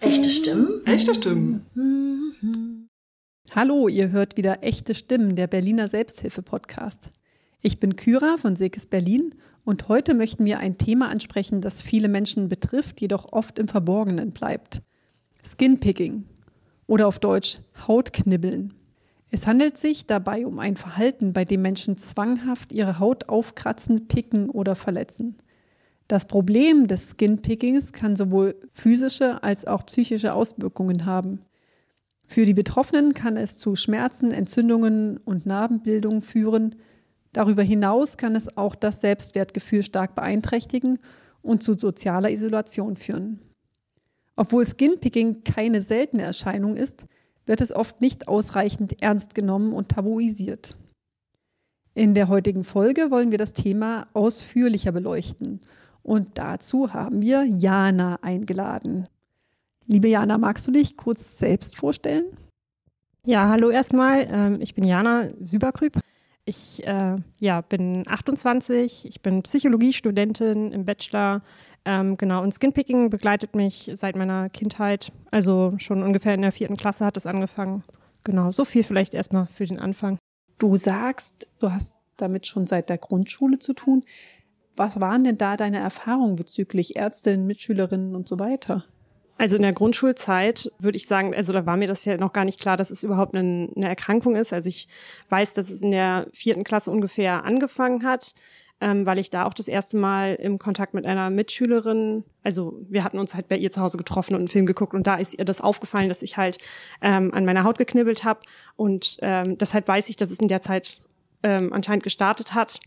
Echte Stimmen? Echte Stimmen. Hallo, ihr hört wieder Echte Stimmen, der Berliner Selbsthilfe-Podcast. Ich bin Kyra von Sekes Berlin und heute möchten wir ein Thema ansprechen, das viele Menschen betrifft, jedoch oft im Verborgenen bleibt. Skinpicking oder auf Deutsch Hautknibbeln. Es handelt sich dabei um ein Verhalten, bei dem Menschen zwanghaft ihre Haut aufkratzen, picken oder verletzen. Das Problem des Skinpickings kann sowohl physische als auch psychische Auswirkungen haben. Für die Betroffenen kann es zu Schmerzen, Entzündungen und Narbenbildung führen. Darüber hinaus kann es auch das Selbstwertgefühl stark beeinträchtigen und zu sozialer Isolation führen. Obwohl Skinpicking keine seltene Erscheinung ist, wird es oft nicht ausreichend ernst genommen und tabuisiert. In der heutigen Folge wollen wir das Thema ausführlicher beleuchten und dazu haben wir Jana eingeladen. Liebe Jana, magst du dich kurz selbst vorstellen? Ja, hallo erstmal. Ähm, ich bin Jana Süberkrüb. Ich äh, ja, bin 28, ich bin Psychologiestudentin im Bachelor. Ähm, genau, und Skinpicking begleitet mich seit meiner Kindheit. Also schon ungefähr in der vierten Klasse hat es angefangen. Genau, so viel vielleicht erstmal für den Anfang. Du sagst, du hast damit schon seit der Grundschule zu tun. Was waren denn da deine Erfahrungen bezüglich Ärztinnen, Mitschülerinnen und so weiter? Also in der Grundschulzeit würde ich sagen, also da war mir das ja noch gar nicht klar, dass es überhaupt eine, eine Erkrankung ist. Also ich weiß, dass es in der vierten Klasse ungefähr angefangen hat, ähm, weil ich da auch das erste Mal im Kontakt mit einer Mitschülerin, also wir hatten uns halt bei ihr zu Hause getroffen und einen Film geguckt und da ist ihr das aufgefallen, dass ich halt ähm, an meiner Haut geknibbelt habe und ähm, deshalb weiß ich, dass es in der Zeit ähm, anscheinend gestartet hat.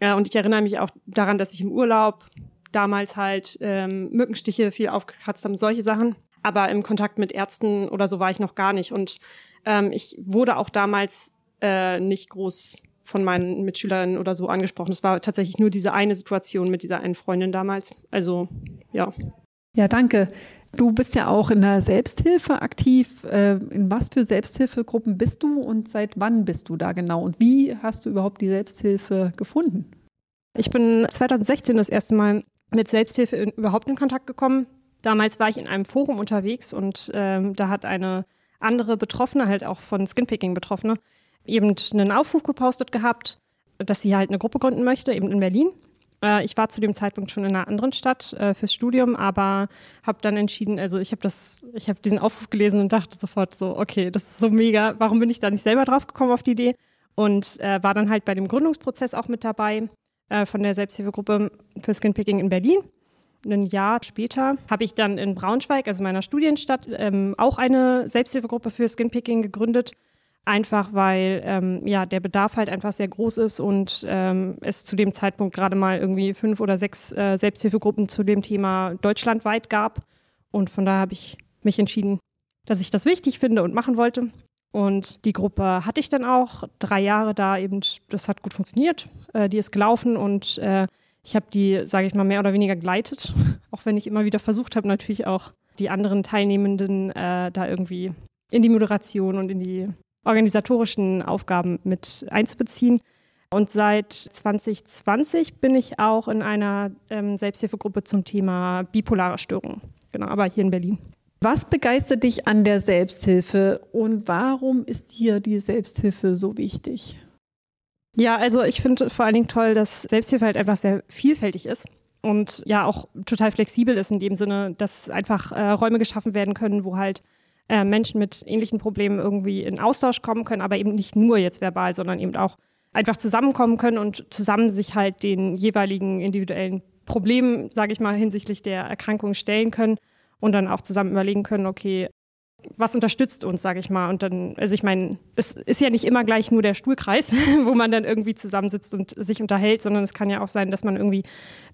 Ja, und ich erinnere mich auch daran, dass ich im Urlaub damals halt ähm, Mückenstiche viel aufgekratzt haben, solche Sachen. Aber im Kontakt mit Ärzten oder so war ich noch gar nicht. Und ähm, ich wurde auch damals äh, nicht groß von meinen Mitschülern oder so angesprochen. Es war tatsächlich nur diese eine Situation mit dieser einen Freundin damals. Also ja. Ja, danke. Du bist ja auch in der Selbsthilfe aktiv. Äh, in was für Selbsthilfegruppen bist du und seit wann bist du da genau? Und wie hast du überhaupt die Selbsthilfe gefunden? Ich bin 2016 das erste Mal mit Selbsthilfe in, überhaupt in Kontakt gekommen. Damals war ich in einem Forum unterwegs und ähm, da hat eine andere Betroffene, halt auch von Skinpicking Betroffene, eben einen Aufruf gepostet gehabt, dass sie halt eine Gruppe gründen möchte, eben in Berlin. Äh, ich war zu dem Zeitpunkt schon in einer anderen Stadt äh, fürs Studium, aber habe dann entschieden, also ich habe das, ich habe diesen Aufruf gelesen und dachte sofort so, okay, das ist so mega, warum bin ich da nicht selber drauf gekommen auf die Idee? Und äh, war dann halt bei dem Gründungsprozess auch mit dabei äh, von der Selbsthilfegruppe für Skinpicking in Berlin. Ein Jahr später habe ich dann in Braunschweig, also meiner Studienstadt, ähm, auch eine Selbsthilfegruppe für Skinpicking gegründet einfach weil ähm, ja der Bedarf halt einfach sehr groß ist und ähm, es zu dem Zeitpunkt gerade mal irgendwie fünf oder sechs äh, Selbsthilfegruppen zu dem Thema deutschlandweit gab. Und von daher habe ich mich entschieden, dass ich das wichtig finde und machen wollte. Und die Gruppe hatte ich dann auch drei Jahre da eben, das hat gut funktioniert, äh, die ist gelaufen und äh, ich habe die, sage ich mal, mehr oder weniger geleitet, auch wenn ich immer wieder versucht habe, natürlich auch die anderen Teilnehmenden äh, da irgendwie in die Moderation und in die organisatorischen Aufgaben mit einzubeziehen. Und seit 2020 bin ich auch in einer ähm, Selbsthilfegruppe zum Thema bipolare Störungen. Genau, aber hier in Berlin. Was begeistert dich an der Selbsthilfe und warum ist dir die Selbsthilfe so wichtig? Ja, also ich finde vor allen Dingen toll, dass Selbsthilfe halt einfach sehr vielfältig ist und ja auch total flexibel ist in dem Sinne, dass einfach äh, Räume geschaffen werden können, wo halt äh, Menschen mit ähnlichen Problemen irgendwie in Austausch kommen können, aber eben nicht nur jetzt verbal, sondern eben auch einfach zusammenkommen können und zusammen sich halt den jeweiligen individuellen Problemen, sage ich mal, hinsichtlich der Erkrankung stellen können und dann auch zusammen überlegen können, okay, was unterstützt uns, sage ich mal. Und dann, also ich meine, es ist ja nicht immer gleich nur der Stuhlkreis, wo man dann irgendwie zusammensitzt und sich unterhält, sondern es kann ja auch sein, dass man irgendwie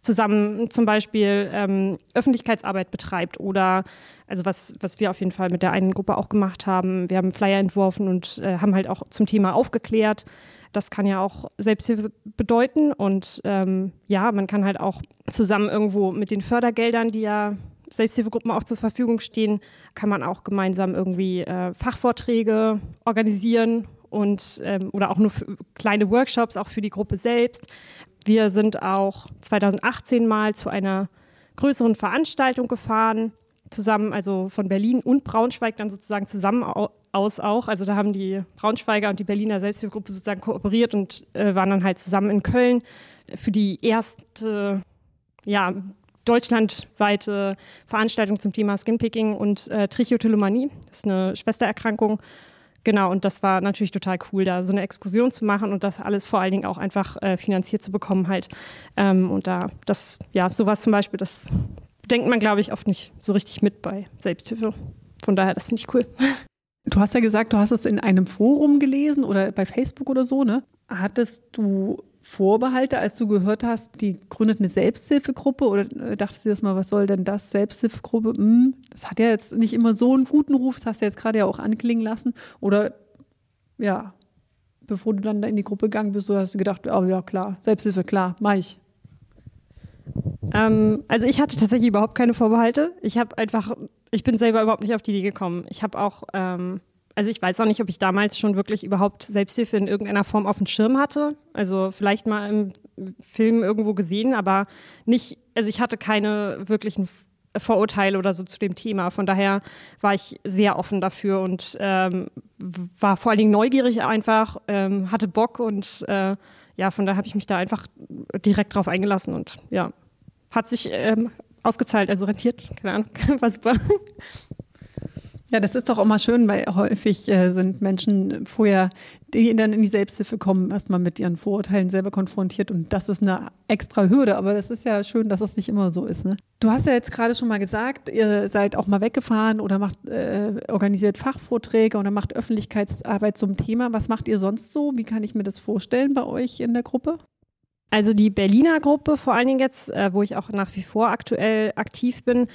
zusammen zum Beispiel ähm, Öffentlichkeitsarbeit betreibt oder also was, was wir auf jeden Fall mit der einen Gruppe auch gemacht haben. Wir haben Flyer entworfen und äh, haben halt auch zum Thema aufgeklärt. Das kann ja auch Selbsthilfe bedeuten. Und ähm, ja, man kann halt auch zusammen irgendwo mit den Fördergeldern, die ja Selbsthilfegruppen auch zur Verfügung stehen, kann man auch gemeinsam irgendwie äh, Fachvorträge organisieren und ähm, oder auch nur kleine Workshops auch für die Gruppe selbst. Wir sind auch 2018 mal zu einer größeren Veranstaltung gefahren zusammen, also von Berlin und Braunschweig dann sozusagen zusammen aus auch. Also da haben die Braunschweiger und die Berliner Selbsthilfegruppe sozusagen kooperiert und äh, waren dann halt zusammen in Köln für die erste, ja, deutschlandweite Veranstaltung zum Thema Skinpicking und äh, Trichotillomanie. Das ist eine Schwestererkrankung. Genau, und das war natürlich total cool, da so eine Exkursion zu machen und das alles vor allen Dingen auch einfach äh, finanziert zu bekommen halt. Ähm, und da, das, ja, sowas zum Beispiel, das denkt man, glaube ich, oft nicht so richtig mit bei Selbsthilfe. Von daher, das finde ich cool. Du hast ja gesagt, du hast es in einem Forum gelesen oder bei Facebook oder so, ne? Hattest du Vorbehalte, als du gehört hast, die gründet eine Selbsthilfegruppe oder äh, dachtest du das mal, was soll denn das, Selbsthilfegruppe? Hm, das hat ja jetzt nicht immer so einen guten Ruf, das hast du jetzt gerade ja auch anklingen lassen. Oder ja, bevor du dann in die Gruppe gegangen bist, hast du gedacht, oh ja klar, Selbsthilfe, klar, mach ich. Ähm, also ich hatte tatsächlich überhaupt keine Vorbehalte. Ich habe einfach, ich bin selber überhaupt nicht auf die Idee gekommen. Ich habe auch ähm, also ich weiß auch nicht, ob ich damals schon wirklich überhaupt Selbsthilfe in irgendeiner Form auf dem Schirm hatte. Also vielleicht mal im Film irgendwo gesehen, aber nicht, also ich hatte keine wirklichen Vorurteile oder so zu dem Thema. Von daher war ich sehr offen dafür und ähm, war vor allen Dingen neugierig einfach, ähm, hatte Bock und äh, ja, von daher habe ich mich da einfach direkt drauf eingelassen und ja, hat sich ähm, ausgezahlt, also rentiert, keine Ahnung, war super. Ja, das ist doch auch mal schön, weil häufig äh, sind Menschen vorher, die dann in die Selbsthilfe kommen, erstmal mit ihren Vorurteilen selber konfrontiert und das ist eine extra Hürde, aber das ist ja schön, dass das nicht immer so ist. Ne? Du hast ja jetzt gerade schon mal gesagt, ihr seid auch mal weggefahren oder macht, äh, organisiert Fachvorträge oder macht Öffentlichkeitsarbeit zum Thema. Was macht ihr sonst so? Wie kann ich mir das vorstellen bei euch in der Gruppe? Also die Berliner Gruppe vor allen Dingen jetzt, äh, wo ich auch nach wie vor aktuell aktiv bin,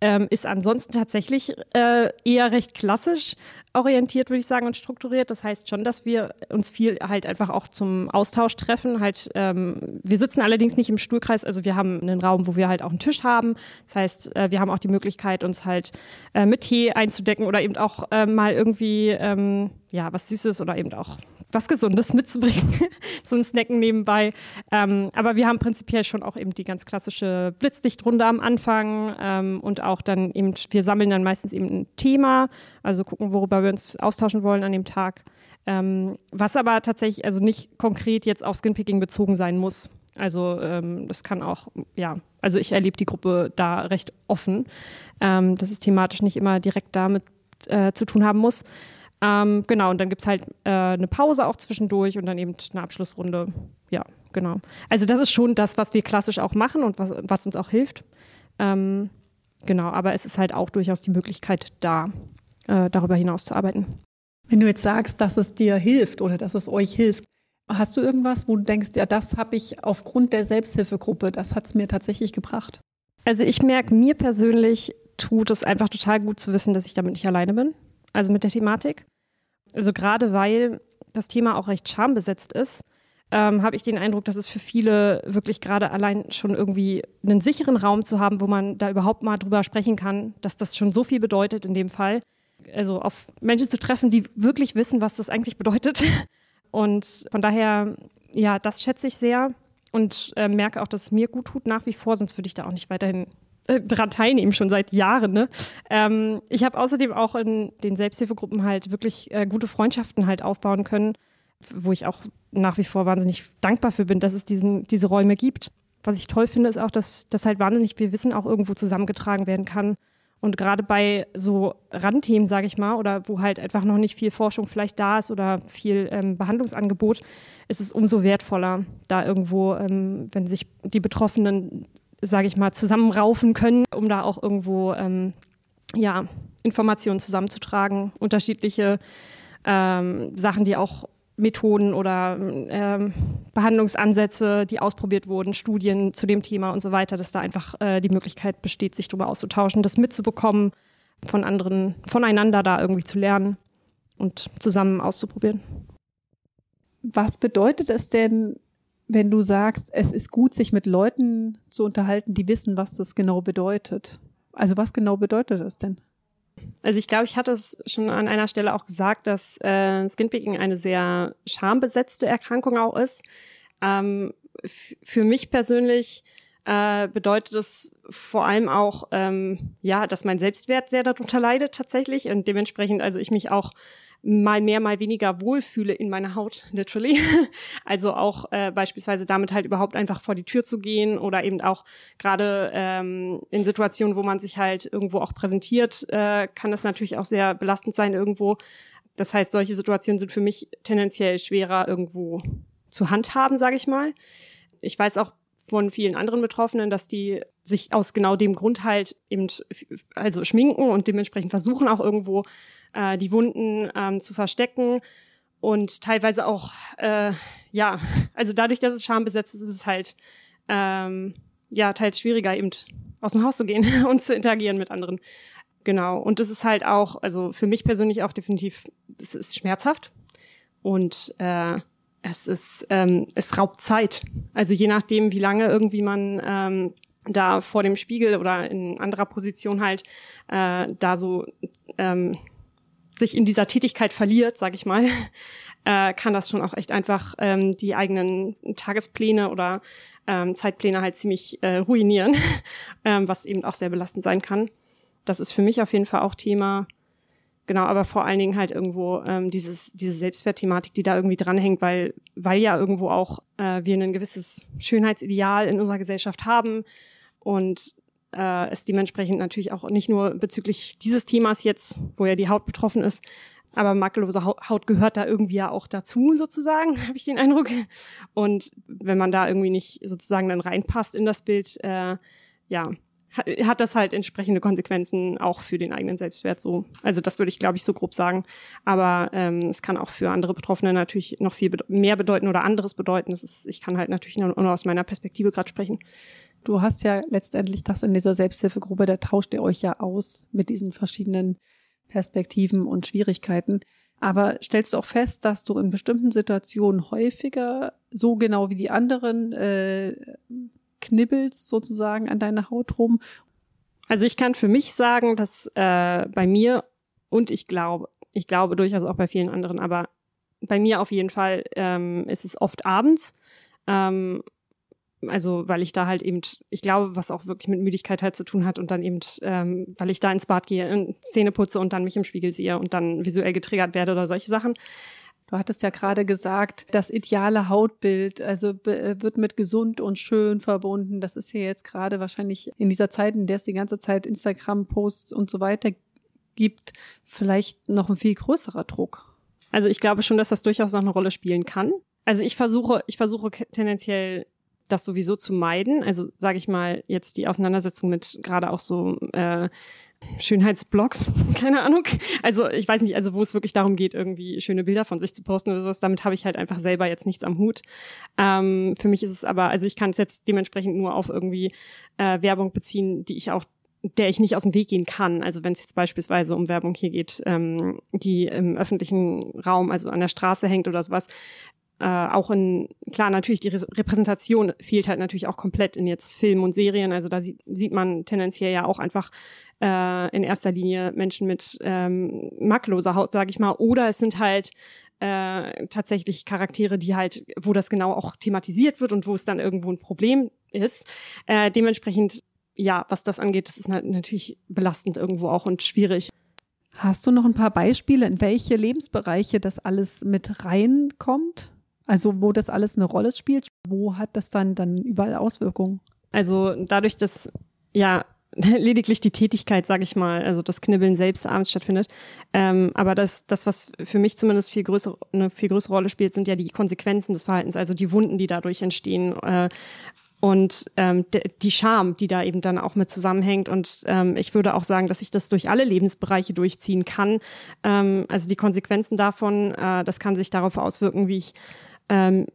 ähm, ist ansonsten tatsächlich äh, eher recht klassisch orientiert, würde ich sagen, und strukturiert. Das heißt schon, dass wir uns viel halt einfach auch zum Austausch treffen. Halt, ähm, wir sitzen allerdings nicht im Stuhlkreis, also wir haben einen Raum, wo wir halt auch einen Tisch haben. Das heißt, äh, wir haben auch die Möglichkeit, uns halt äh, mit Tee einzudecken oder eben auch äh, mal irgendwie ähm, ja was Süßes oder eben auch was Gesundes mitzubringen, so ein Snacken nebenbei. Ähm, aber wir haben prinzipiell schon auch eben die ganz klassische Blitzdichtrunde am Anfang ähm, und auch dann eben, wir sammeln dann meistens eben ein Thema, also gucken, worüber wir uns austauschen wollen an dem Tag. Ähm, was aber tatsächlich also nicht konkret jetzt auf Skinpicking bezogen sein muss. Also ähm, das kann auch, ja, also ich erlebe die Gruppe da recht offen, ähm, dass es thematisch nicht immer direkt damit äh, zu tun haben muss. Ähm, genau, und dann gibt es halt äh, eine Pause auch zwischendurch und dann eben eine Abschlussrunde. Ja, genau. Also das ist schon das, was wir klassisch auch machen und was, was uns auch hilft. Ähm, genau, aber es ist halt auch durchaus die Möglichkeit da, äh, darüber hinaus zu arbeiten. Wenn du jetzt sagst, dass es dir hilft oder dass es euch hilft, hast du irgendwas, wo du denkst, ja, das habe ich aufgrund der Selbsthilfegruppe, das hat es mir tatsächlich gebracht? Also ich merke, mir persönlich tut es einfach total gut zu wissen, dass ich damit nicht alleine bin also mit der Thematik. Also gerade weil das Thema auch recht schambesetzt ist, ähm, habe ich den Eindruck, dass es für viele wirklich gerade allein schon irgendwie einen sicheren Raum zu haben, wo man da überhaupt mal drüber sprechen kann, dass das schon so viel bedeutet in dem Fall. Also auf Menschen zu treffen, die wirklich wissen, was das eigentlich bedeutet. Und von daher, ja, das schätze ich sehr und äh, merke auch, dass es mir gut tut nach wie vor, sonst würde ich da auch nicht weiterhin dran teilnehmen, schon seit Jahren. Ne? Ähm, ich habe außerdem auch in den Selbsthilfegruppen halt wirklich äh, gute Freundschaften halt aufbauen können, wo ich auch nach wie vor wahnsinnig dankbar für bin, dass es diesen, diese Räume gibt. Was ich toll finde, ist auch, dass, dass halt wahnsinnig viel Wissen auch irgendwo zusammengetragen werden kann. Und gerade bei so Randthemen, sage ich mal, oder wo halt einfach noch nicht viel Forschung vielleicht da ist oder viel ähm, Behandlungsangebot, ist es umso wertvoller, da irgendwo, ähm, wenn sich die Betroffenen sage ich mal, zusammenraufen können, um da auch irgendwo ähm, ja, Informationen zusammenzutragen, unterschiedliche ähm, Sachen, die auch Methoden oder ähm, Behandlungsansätze, die ausprobiert wurden, Studien zu dem Thema und so weiter, dass da einfach äh, die Möglichkeit besteht, sich darüber auszutauschen, das mitzubekommen, von anderen, voneinander da irgendwie zu lernen und zusammen auszuprobieren. Was bedeutet es denn, wenn du sagst, es ist gut, sich mit Leuten zu unterhalten, die wissen, was das genau bedeutet. Also was genau bedeutet das denn? Also ich glaube, ich hatte es schon an einer Stelle auch gesagt, dass äh, Skinpicking eine sehr schambesetzte Erkrankung auch ist. Ähm, für mich persönlich äh, bedeutet es vor allem auch, ähm, ja, dass mein Selbstwert sehr darunter leidet tatsächlich und dementsprechend also ich mich auch mal mehr, mal weniger wohlfühle in meiner Haut, literally. Also auch äh, beispielsweise damit halt überhaupt einfach vor die Tür zu gehen oder eben auch gerade ähm, in Situationen, wo man sich halt irgendwo auch präsentiert, äh, kann das natürlich auch sehr belastend sein irgendwo. Das heißt, solche Situationen sind für mich tendenziell schwerer irgendwo zu handhaben, sage ich mal. Ich weiß auch von vielen anderen Betroffenen, dass die sich aus genau dem Grund halt eben also schminken und dementsprechend versuchen auch irgendwo äh, die Wunden ähm, zu verstecken. Und teilweise auch äh, ja also dadurch, dass es schambesetzt ist, ist es halt ähm, ja teils schwieriger eben aus dem Haus zu gehen und zu interagieren mit anderen. Genau. Und das ist halt auch also für mich persönlich auch definitiv es ist schmerzhaft. Und äh, es ist, ähm, es raubt Zeit. Also je nachdem, wie lange irgendwie man ähm, da vor dem Spiegel oder in anderer Position halt äh, da so ähm, sich in dieser Tätigkeit verliert, sag ich mal, äh, kann das schon auch echt einfach ähm, die eigenen Tagespläne oder ähm, Zeitpläne halt ziemlich äh, ruinieren, ähm, was eben auch sehr belastend sein kann. Das ist für mich auf jeden Fall auch Thema. Genau, aber vor allen Dingen halt irgendwo ähm, dieses, diese Selbstwertthematik, die da irgendwie dranhängt, weil, weil ja irgendwo auch äh, wir ein gewisses Schönheitsideal in unserer Gesellschaft haben und äh, es dementsprechend natürlich auch nicht nur bezüglich dieses Themas jetzt, wo ja die Haut betroffen ist, aber makellose Haut gehört da irgendwie ja auch dazu, sozusagen, habe ich den Eindruck. Und wenn man da irgendwie nicht sozusagen dann reinpasst in das Bild, äh, ja, hat das halt entsprechende Konsequenzen auch für den eigenen Selbstwert so. Also das würde ich, glaube ich, so grob sagen. Aber ähm, es kann auch für andere Betroffene natürlich noch viel bede mehr bedeuten oder anderes bedeuten. Das ist, ich kann halt natürlich nur, nur aus meiner Perspektive gerade sprechen. Du hast ja letztendlich das in dieser Selbsthilfegruppe, da tauscht ihr euch ja aus mit diesen verschiedenen Perspektiven und Schwierigkeiten. Aber stellst du auch fest, dass du in bestimmten Situationen häufiger, so genau wie die anderen, äh, knibbelst sozusagen an deiner Haut rum? Also ich kann für mich sagen, dass äh, bei mir und ich glaube, ich glaube durchaus auch bei vielen anderen, aber bei mir auf jeden Fall ähm, ist es oft abends. Ähm, also weil ich da halt eben, ich glaube, was auch wirklich mit Müdigkeit halt zu tun hat und dann eben, ähm, weil ich da ins Bad gehe, Zähne putze und dann mich im Spiegel sehe und dann visuell getriggert werde oder solche Sachen. Du hattest ja gerade gesagt, das ideale Hautbild, also äh, wird mit gesund und schön verbunden. Das ist ja jetzt gerade wahrscheinlich in dieser Zeit, in der es die ganze Zeit Instagram-Posts und so weiter gibt, vielleicht noch ein viel größerer Druck. Also ich glaube schon, dass das durchaus noch eine Rolle spielen kann. Also ich versuche, ich versuche tendenziell das sowieso zu meiden. Also sage ich mal jetzt die Auseinandersetzung mit gerade auch so äh, Schönheitsblogs, keine Ahnung. Also ich weiß nicht, also wo es wirklich darum geht, irgendwie schöne Bilder von sich zu posten oder sowas, damit habe ich halt einfach selber jetzt nichts am Hut. Ähm, für mich ist es aber, also ich kann es jetzt dementsprechend nur auf irgendwie äh, Werbung beziehen, die ich auch der ich nicht aus dem Weg gehen kann. Also wenn es jetzt beispielsweise um Werbung hier geht, ähm, die im öffentlichen Raum, also an der Straße hängt oder sowas, äh, auch in, klar, natürlich die Re Repräsentation fehlt halt natürlich auch komplett in jetzt Filmen und Serien. Also da sieht, sieht man tendenziell ja auch einfach äh, in erster Linie Menschen mit ähm, makelloser Haut, sage ich mal. Oder es sind halt äh, tatsächlich Charaktere, die halt, wo das genau auch thematisiert wird und wo es dann irgendwo ein Problem ist. Äh, dementsprechend, ja, was das angeht, das ist natürlich belastend irgendwo auch und schwierig. Hast du noch ein paar Beispiele, in welche Lebensbereiche das alles mit reinkommt? Also wo das alles eine Rolle spielt, wo hat das dann dann überall Auswirkungen? Also dadurch, dass ja lediglich die Tätigkeit, sage ich mal, also das Knibbeln selbst abends stattfindet. Ähm, aber das, das, was für mich zumindest viel größere, eine viel größere Rolle spielt, sind ja die Konsequenzen des Verhaltens, also die Wunden, die dadurch entstehen. Äh, und ähm, die Scham, die da eben dann auch mit zusammenhängt. Und ähm, ich würde auch sagen, dass ich das durch alle Lebensbereiche durchziehen kann. Ähm, also die Konsequenzen davon, äh, das kann sich darauf auswirken, wie ich ähm,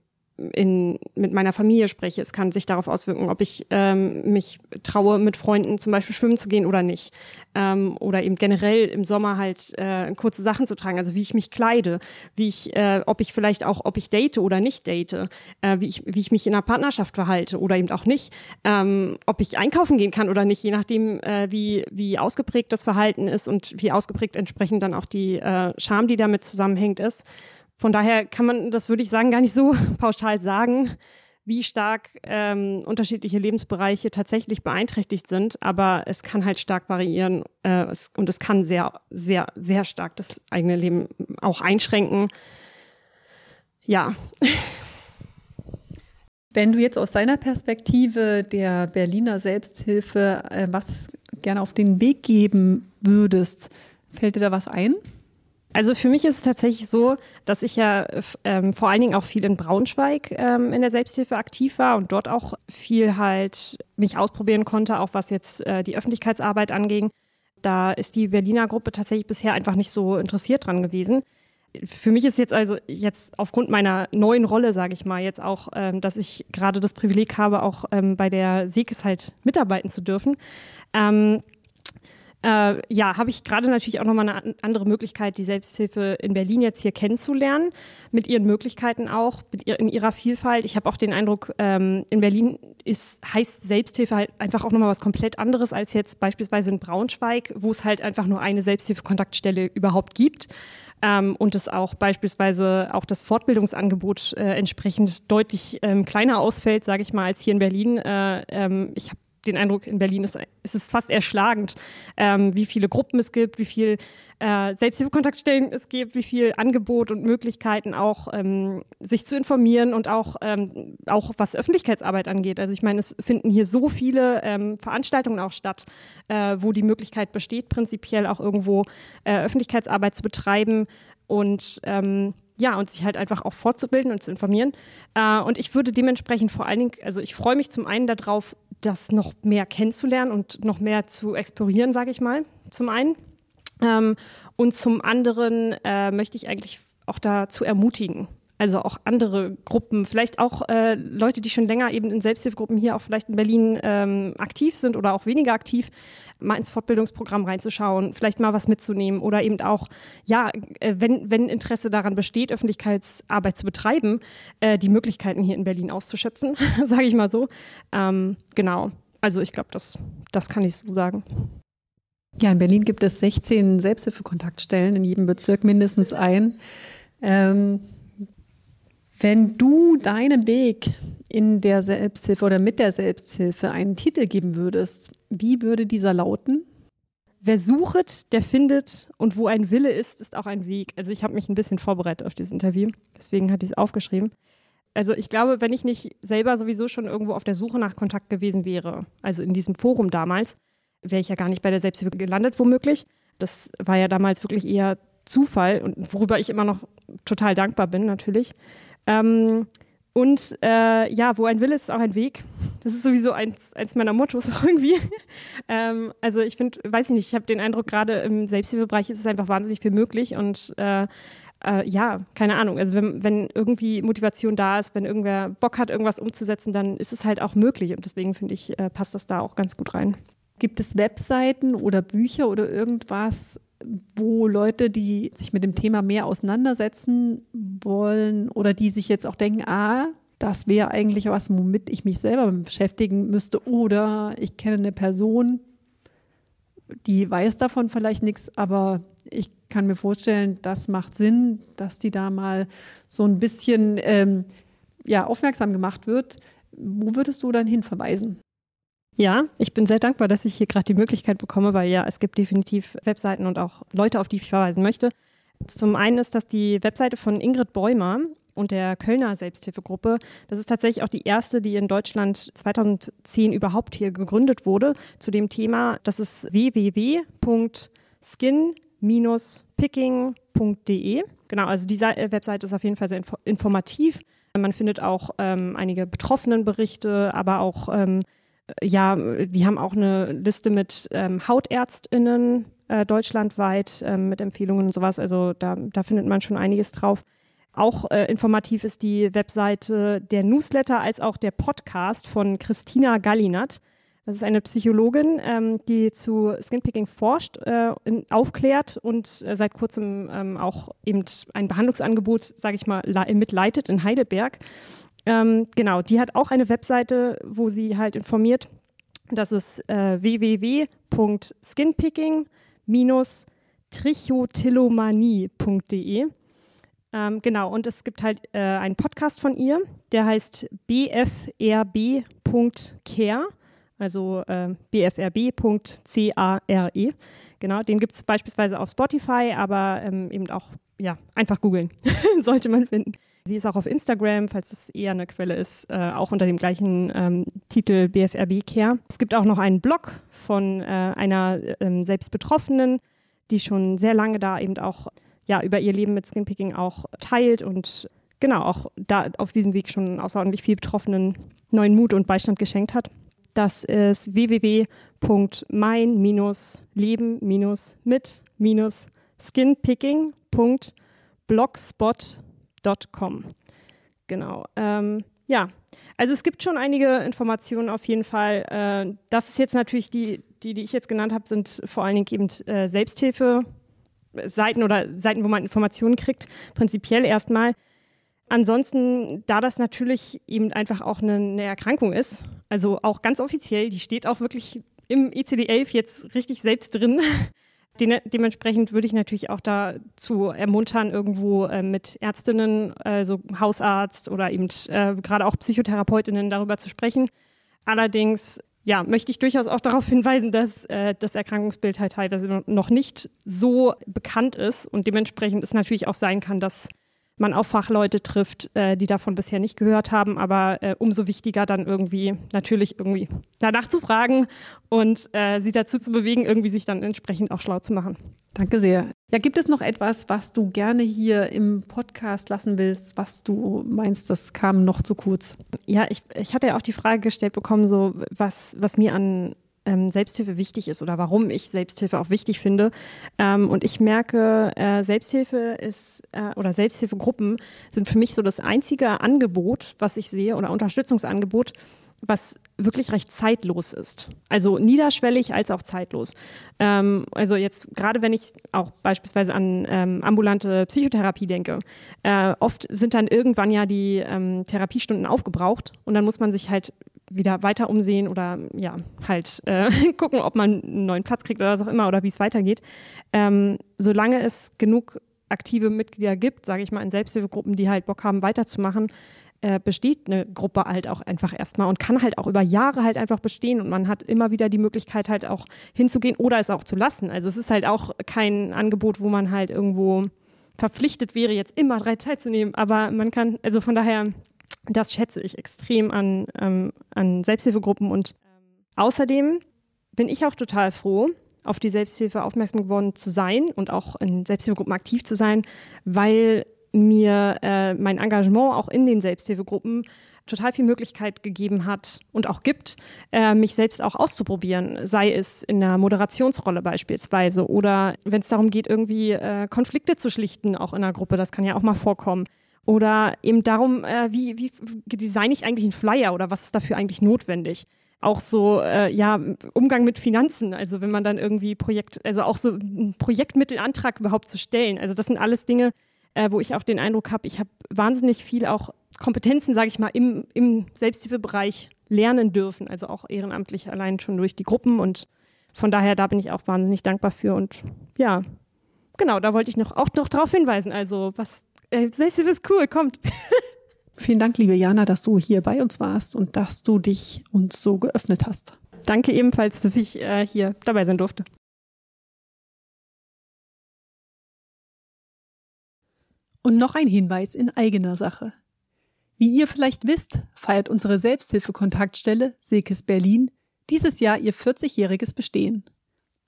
in, mit meiner Familie spreche. Es kann sich darauf auswirken, ob ich ähm, mich traue, mit Freunden zum Beispiel schwimmen zu gehen oder nicht. Ähm, oder eben generell im Sommer halt äh, kurze Sachen zu tragen, also wie ich mich kleide, wie ich, äh, ob ich vielleicht auch, ob ich date oder nicht date, äh, wie, ich, wie ich mich in einer Partnerschaft verhalte oder eben auch nicht, ähm, ob ich einkaufen gehen kann oder nicht, je nachdem, äh, wie, wie ausgeprägt das Verhalten ist und wie ausgeprägt entsprechend dann auch die äh, Scham, die damit zusammenhängt, ist. Von daher kann man das, würde ich sagen, gar nicht so pauschal sagen. wie stark ähm, unterschiedliche Lebensbereiche tatsächlich beeinträchtigt sind, aber es kann halt stark variieren äh, es, und es kann sehr, sehr, sehr stark das eigene Leben auch einschränken. Ja. Wenn du jetzt aus deiner Perspektive der Berliner Selbsthilfe äh, was gerne auf den Weg geben würdest, fällt dir da was ein? Also für mich ist es tatsächlich so, dass ich ja ähm, vor allen Dingen auch viel in Braunschweig ähm, in der Selbsthilfe aktiv war und dort auch viel halt mich ausprobieren konnte, auch was jetzt äh, die Öffentlichkeitsarbeit anging. Da ist die Berliner Gruppe tatsächlich bisher einfach nicht so interessiert dran gewesen. Für mich ist jetzt also jetzt aufgrund meiner neuen Rolle, sage ich mal, jetzt auch, ähm, dass ich gerade das Privileg habe, auch ähm, bei der SEGES halt mitarbeiten zu dürfen. Äh, ja, habe ich gerade natürlich auch nochmal eine andere Möglichkeit, die Selbsthilfe in Berlin jetzt hier kennenzulernen, mit ihren Möglichkeiten auch, ihr, in ihrer Vielfalt. Ich habe auch den Eindruck, ähm, in Berlin ist, heißt Selbsthilfe halt einfach auch nochmal was komplett anderes als jetzt beispielsweise in Braunschweig, wo es halt einfach nur eine Selbsthilfekontaktstelle überhaupt gibt. Ähm, und es auch beispielsweise auch das Fortbildungsangebot äh, entsprechend deutlich ähm, kleiner ausfällt, sage ich mal, als hier in Berlin. Äh, ähm, ich habe den Eindruck, in Berlin ist, ist es fast erschlagend, ähm, wie viele Gruppen es gibt, wie viel äh, Selbsthilfekontaktstellen es gibt, wie viel Angebot und Möglichkeiten auch, ähm, sich zu informieren und auch, ähm, auch was Öffentlichkeitsarbeit angeht. Also ich meine, es finden hier so viele ähm, Veranstaltungen auch statt, äh, wo die Möglichkeit besteht, prinzipiell auch irgendwo äh, Öffentlichkeitsarbeit zu betreiben und ähm, ja, und sich halt einfach auch fortzubilden und zu informieren. Äh, und ich würde dementsprechend vor allen Dingen, also ich freue mich zum einen darauf, das noch mehr kennenzulernen und noch mehr zu explorieren, sage ich mal, zum einen. Ähm, und zum anderen äh, möchte ich eigentlich auch dazu ermutigen, also auch andere Gruppen, vielleicht auch äh, Leute, die schon länger eben in Selbsthilfegruppen hier auch vielleicht in Berlin ähm, aktiv sind oder auch weniger aktiv, mal ins Fortbildungsprogramm reinzuschauen, vielleicht mal was mitzunehmen oder eben auch, ja, äh, wenn, wenn Interesse daran besteht, Öffentlichkeitsarbeit zu betreiben, äh, die Möglichkeiten hier in Berlin auszuschöpfen, sage ich mal so. Ähm, genau. Also ich glaube, das, das kann ich so sagen. Ja, in Berlin gibt es 16 Selbsthilfekontaktstellen, in jedem Bezirk mindestens ein. Ähm, wenn du deinem Weg in der Selbsthilfe oder mit der Selbsthilfe einen Titel geben würdest, wie würde dieser lauten? Wer sucht, der findet und wo ein Wille ist, ist auch ein Weg. Also ich habe mich ein bisschen vorbereitet auf dieses Interview, deswegen hatte ich es aufgeschrieben. Also ich glaube, wenn ich nicht selber sowieso schon irgendwo auf der Suche nach Kontakt gewesen wäre, also in diesem Forum damals, wäre ich ja gar nicht bei der Selbsthilfe gelandet, womöglich. Das war ja damals wirklich eher Zufall und worüber ich immer noch total dankbar bin, natürlich. Ähm, und äh, ja, wo ein Wille ist, ist auch ein Weg. Das ist sowieso eins, eins meiner Mottos irgendwie. ähm, also ich finde, weiß ich nicht, ich habe den Eindruck, gerade im Selbsthilfebereich ist es einfach wahnsinnig viel möglich und äh, äh, ja, keine Ahnung. Also wenn, wenn irgendwie Motivation da ist, wenn irgendwer Bock hat, irgendwas umzusetzen, dann ist es halt auch möglich und deswegen finde ich, äh, passt das da auch ganz gut rein. Gibt es Webseiten oder Bücher oder irgendwas, wo Leute, die sich mit dem Thema mehr auseinandersetzen wollen oder die sich jetzt auch denken, ah, das wäre eigentlich was, womit ich mich selber beschäftigen müsste oder ich kenne eine Person, die weiß davon vielleicht nichts, aber ich kann mir vorstellen, das macht Sinn, dass die da mal so ein bisschen ähm, ja, aufmerksam gemacht wird. Wo würdest du dann hinverweisen? Ja, ich bin sehr dankbar, dass ich hier gerade die Möglichkeit bekomme, weil ja, es gibt definitiv Webseiten und auch Leute, auf die ich verweisen möchte. Zum einen ist das die Webseite von Ingrid Bäumer und der Kölner Selbsthilfegruppe. Das ist tatsächlich auch die erste, die in Deutschland 2010 überhaupt hier gegründet wurde zu dem Thema. Das ist www.skin-picking.de. Genau, also diese Webseite ist auf jeden Fall sehr informativ. Man findet auch ähm, einige Betroffenenberichte, aber auch ähm, ja, die haben auch eine Liste mit ähm, HautärztInnen äh, deutschlandweit ähm, mit Empfehlungen und sowas. Also da, da findet man schon einiges drauf. Auch äh, informativ ist die Webseite der Newsletter als auch der Podcast von Christina Gallinat. Das ist eine Psychologin, ähm, die zu Skinpicking forscht, äh, in, aufklärt und äh, seit kurzem ähm, auch eben ein Behandlungsangebot, sage ich mal, mitleitet in Heidelberg. Ähm, genau, die hat auch eine Webseite, wo sie halt informiert. Das ist äh, www.skinpicking-trichotillomanie.de. Ähm, genau, und es gibt halt äh, einen Podcast von ihr, der heißt bfrb.care, also äh, bfrb.care. Genau, den gibt es beispielsweise auf Spotify, aber ähm, eben auch, ja, einfach googeln, sollte man finden. Sie ist auch auf Instagram, falls es eher eine Quelle ist, äh, auch unter dem gleichen ähm, Titel BFRB Care. Es gibt auch noch einen Blog von äh, einer ähm, selbst die schon sehr lange da eben auch ja, über ihr Leben mit Skinpicking auch teilt und genau auch da auf diesem Weg schon außerordentlich viel Betroffenen neuen Mut und Beistand geschenkt hat. Das ist www.mein-leben-mit-skinpicking.blogspot.com www.ecom. Genau. Ähm, ja, also es gibt schon einige Informationen auf jeden Fall. Äh, das ist jetzt natürlich die, die, die ich jetzt genannt habe, sind vor allen Dingen eben äh, Selbsthilfe. Seiten oder Seiten, wo man Informationen kriegt, prinzipiell erstmal. Ansonsten, da das natürlich eben einfach auch eine, eine, Erkrankung ist, also auch ganz offiziell, die steht auch wirklich im ICD-11 jetzt richtig selbst drin, Den, dementsprechend würde ich natürlich auch dazu ermuntern, irgendwo äh, mit Ärztinnen, also Hausarzt oder eben äh, gerade auch Psychotherapeutinnen darüber zu sprechen. Allerdings ja, möchte ich durchaus auch darauf hinweisen, dass äh, das Erkrankungsbild halt teilweise noch nicht so bekannt ist und dementsprechend es natürlich auch sein kann, dass man auf Fachleute trifft, äh, die davon bisher nicht gehört haben. Aber äh, umso wichtiger dann irgendwie natürlich irgendwie danach zu fragen und äh, sie dazu zu bewegen, irgendwie sich dann entsprechend auch schlau zu machen. Danke sehr. Ja, gibt es noch etwas, was du gerne hier im Podcast lassen willst, was du meinst, das kam noch zu kurz? Ja, ich, ich hatte ja auch die Frage gestellt bekommen, so was, was mir an ähm, Selbsthilfe wichtig ist oder warum ich Selbsthilfe auch wichtig finde. Ähm, und ich merke, äh, Selbsthilfe ist äh, oder Selbsthilfegruppen sind für mich so das einzige Angebot, was ich sehe oder Unterstützungsangebot, was wirklich recht zeitlos ist. Also niederschwellig als auch zeitlos. Ähm, also jetzt gerade wenn ich auch beispielsweise an ähm, ambulante Psychotherapie denke, äh, oft sind dann irgendwann ja die ähm, Therapiestunden aufgebraucht und dann muss man sich halt wieder weiter umsehen oder ja, halt äh, gucken, ob man einen neuen Platz kriegt oder was auch immer oder wie es weitergeht. Ähm, solange es genug aktive Mitglieder gibt, sage ich mal, in Selbsthilfegruppen, die halt Bock haben, weiterzumachen, äh, besteht eine Gruppe halt auch einfach erstmal und kann halt auch über Jahre halt einfach bestehen und man hat immer wieder die Möglichkeit halt auch hinzugehen oder es auch zu lassen. Also es ist halt auch kein Angebot, wo man halt irgendwo verpflichtet wäre, jetzt immer drei teilzunehmen, aber man kann, also von daher das schätze ich extrem an, ähm, an Selbsthilfegruppen und ähm, außerdem bin ich auch total froh, auf die Selbsthilfe aufmerksam geworden zu sein und auch in Selbsthilfegruppen aktiv zu sein, weil mir äh, mein Engagement auch in den Selbsthilfegruppen total viel Möglichkeit gegeben hat und auch gibt, äh, mich selbst auch auszuprobieren, sei es in der Moderationsrolle beispielsweise oder wenn es darum geht, irgendwie äh, Konflikte zu schlichten, auch in einer Gruppe, das kann ja auch mal vorkommen. Oder eben darum, äh, wie, wie designe ich eigentlich einen Flyer oder was ist dafür eigentlich notwendig? Auch so, äh, ja, Umgang mit Finanzen, also wenn man dann irgendwie Projekt, also auch so einen Projektmittelantrag überhaupt zu stellen. Also das sind alles Dinge, äh, wo ich auch den Eindruck habe, ich habe wahnsinnig viel auch Kompetenzen, sage ich mal, im, im Selbsthilfebereich lernen dürfen, also auch ehrenamtlich allein schon durch die Gruppen und von daher, da bin ich auch wahnsinnig dankbar für und ja, genau, da wollte ich noch auch noch darauf hinweisen, also was äh, Selbsthilfe ist cool, kommt. Vielen Dank, liebe Jana, dass du hier bei uns warst und dass du dich uns so geöffnet hast. Danke ebenfalls, dass ich äh, hier dabei sein durfte. Und noch ein Hinweis in eigener Sache. Wie ihr vielleicht wisst, feiert unsere Selbsthilfekontaktstelle Silkes Berlin dieses Jahr ihr 40-jähriges Bestehen.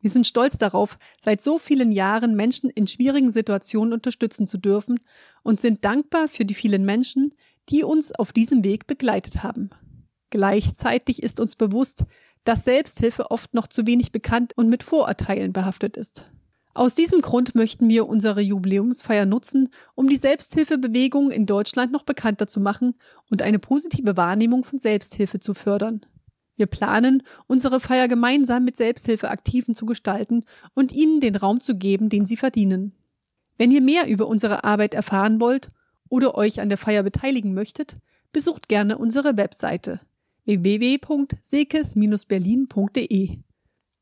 Wir sind stolz darauf, seit so vielen Jahren Menschen in schwierigen Situationen unterstützen zu dürfen und sind dankbar für die vielen Menschen, die uns auf diesem Weg begleitet haben. Gleichzeitig ist uns bewusst, dass Selbsthilfe oft noch zu wenig bekannt und mit Vorurteilen behaftet ist. Aus diesem Grund möchten wir unsere Jubiläumsfeier nutzen, um die Selbsthilfebewegung in Deutschland noch bekannter zu machen und eine positive Wahrnehmung von Selbsthilfe zu fördern. Wir planen, unsere Feier gemeinsam mit Selbsthilfeaktiven zu gestalten und ihnen den Raum zu geben, den sie verdienen. Wenn ihr mehr über unsere Arbeit erfahren wollt oder euch an der Feier beteiligen möchtet, besucht gerne unsere Webseite www.sekes-berlin.de.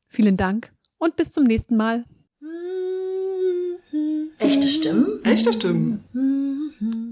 Vielen Dank und bis zum nächsten Mal. Echte Stimmen? Echte Stimmen.